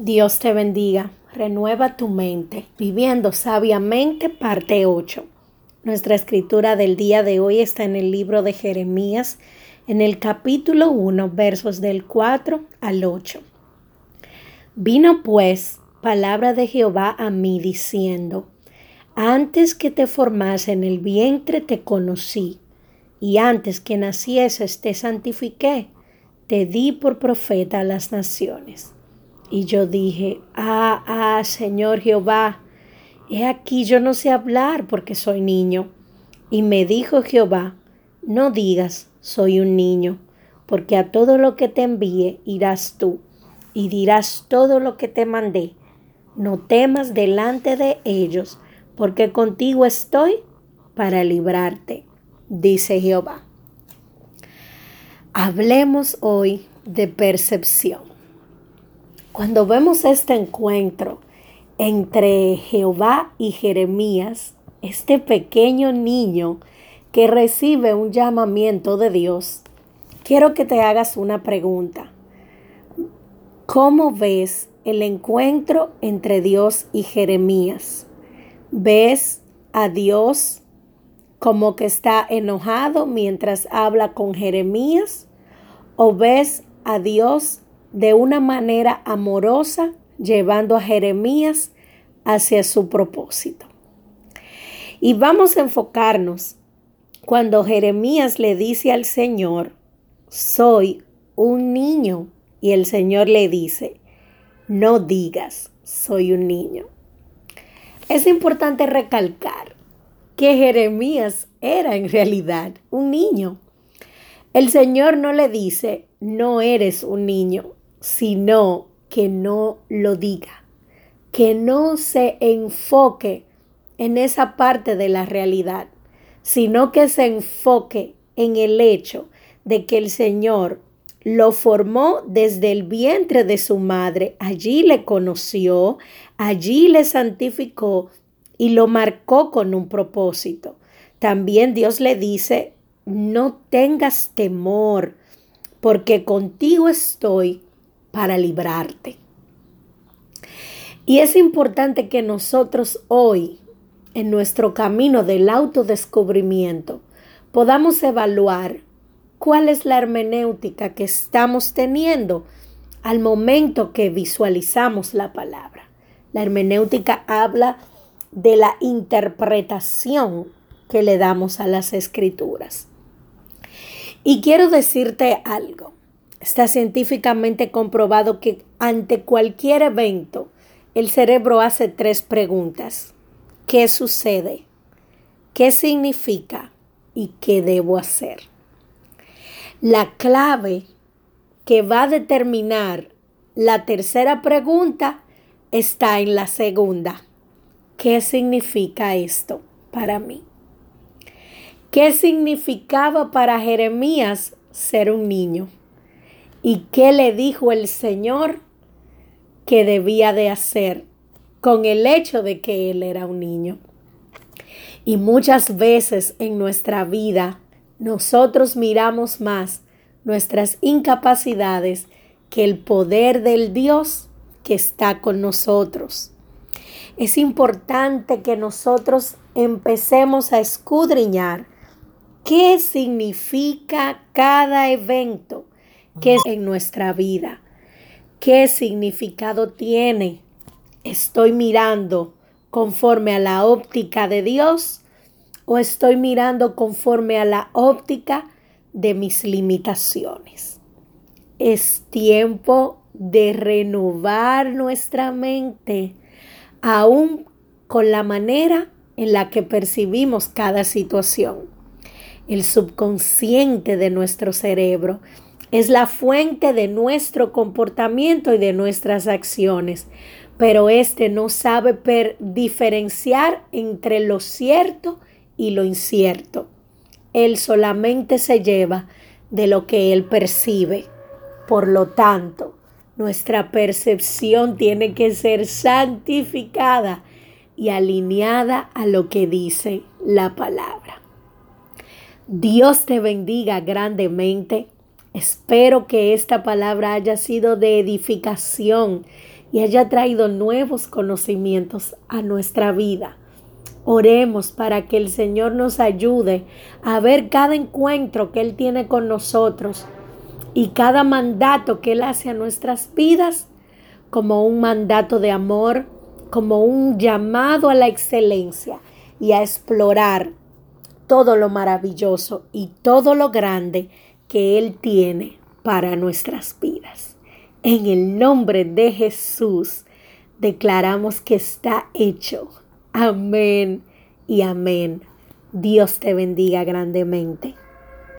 Dios te bendiga. Renueva tu mente. Viviendo sabiamente, parte 8. Nuestra escritura del día de hoy está en el libro de Jeremías, en el capítulo 1, versos del 4 al 8. Vino pues palabra de Jehová a mí diciendo, antes que te formase en el vientre te conocí, y antes que nacieses te santifiqué, te di por profeta a las naciones. Y yo dije, ah, ah, Señor Jehová, he aquí yo no sé hablar porque soy niño. Y me dijo Jehová, no digas, soy un niño, porque a todo lo que te envíe irás tú, y dirás todo lo que te mandé. No temas delante de ellos, porque contigo estoy para librarte, dice Jehová. Hablemos hoy de percepción. Cuando vemos este encuentro entre Jehová y Jeremías, este pequeño niño que recibe un llamamiento de Dios, quiero que te hagas una pregunta. ¿Cómo ves el encuentro entre Dios y Jeremías? ¿Ves a Dios como que está enojado mientras habla con Jeremías? ¿O ves a Dios de una manera amorosa, llevando a Jeremías hacia su propósito. Y vamos a enfocarnos cuando Jeremías le dice al Señor, soy un niño, y el Señor le dice, no digas, soy un niño. Es importante recalcar que Jeremías era en realidad un niño. El Señor no le dice, no eres un niño, sino que no lo diga, que no se enfoque en esa parte de la realidad, sino que se enfoque en el hecho de que el Señor lo formó desde el vientre de su madre, allí le conoció, allí le santificó y lo marcó con un propósito. También Dios le dice, no tengas temor, porque contigo estoy para librarte. Y es importante que nosotros hoy, en nuestro camino del autodescubrimiento, podamos evaluar cuál es la hermenéutica que estamos teniendo al momento que visualizamos la palabra. La hermenéutica habla de la interpretación que le damos a las escrituras. Y quiero decirte algo. Está científicamente comprobado que ante cualquier evento el cerebro hace tres preguntas. ¿Qué sucede? ¿Qué significa? ¿Y qué debo hacer? La clave que va a determinar la tercera pregunta está en la segunda. ¿Qué significa esto para mí? ¿Qué significaba para Jeremías ser un niño? ¿Y qué le dijo el Señor que debía de hacer con el hecho de que él era un niño? Y muchas veces en nuestra vida nosotros miramos más nuestras incapacidades que el poder del Dios que está con nosotros. Es importante que nosotros empecemos a escudriñar qué significa cada evento ¿Qué es en nuestra vida? ¿Qué significado tiene? ¿Estoy mirando conforme a la óptica de Dios o estoy mirando conforme a la óptica de mis limitaciones? Es tiempo de renovar nuestra mente aún con la manera en la que percibimos cada situación. El subconsciente de nuestro cerebro es la fuente de nuestro comportamiento y de nuestras acciones, pero éste no sabe diferenciar entre lo cierto y lo incierto. Él solamente se lleva de lo que él percibe. Por lo tanto, nuestra percepción tiene que ser santificada y alineada a lo que dice la palabra. Dios te bendiga grandemente Espero que esta palabra haya sido de edificación, y haya traído nuevos conocimientos a nuestra vida. Oremos para que el Señor nos ayude a ver cada encuentro que Él tiene con nosotros y cada mandato que Él hace a nuestras vidas como un mandato de amor, como un llamado a la excelencia y a explorar todo lo maravilloso y todo lo grande que Él tiene para nuestras vidas. En el nombre de Jesús declaramos que está hecho. Amén y amén. Dios te bendiga grandemente.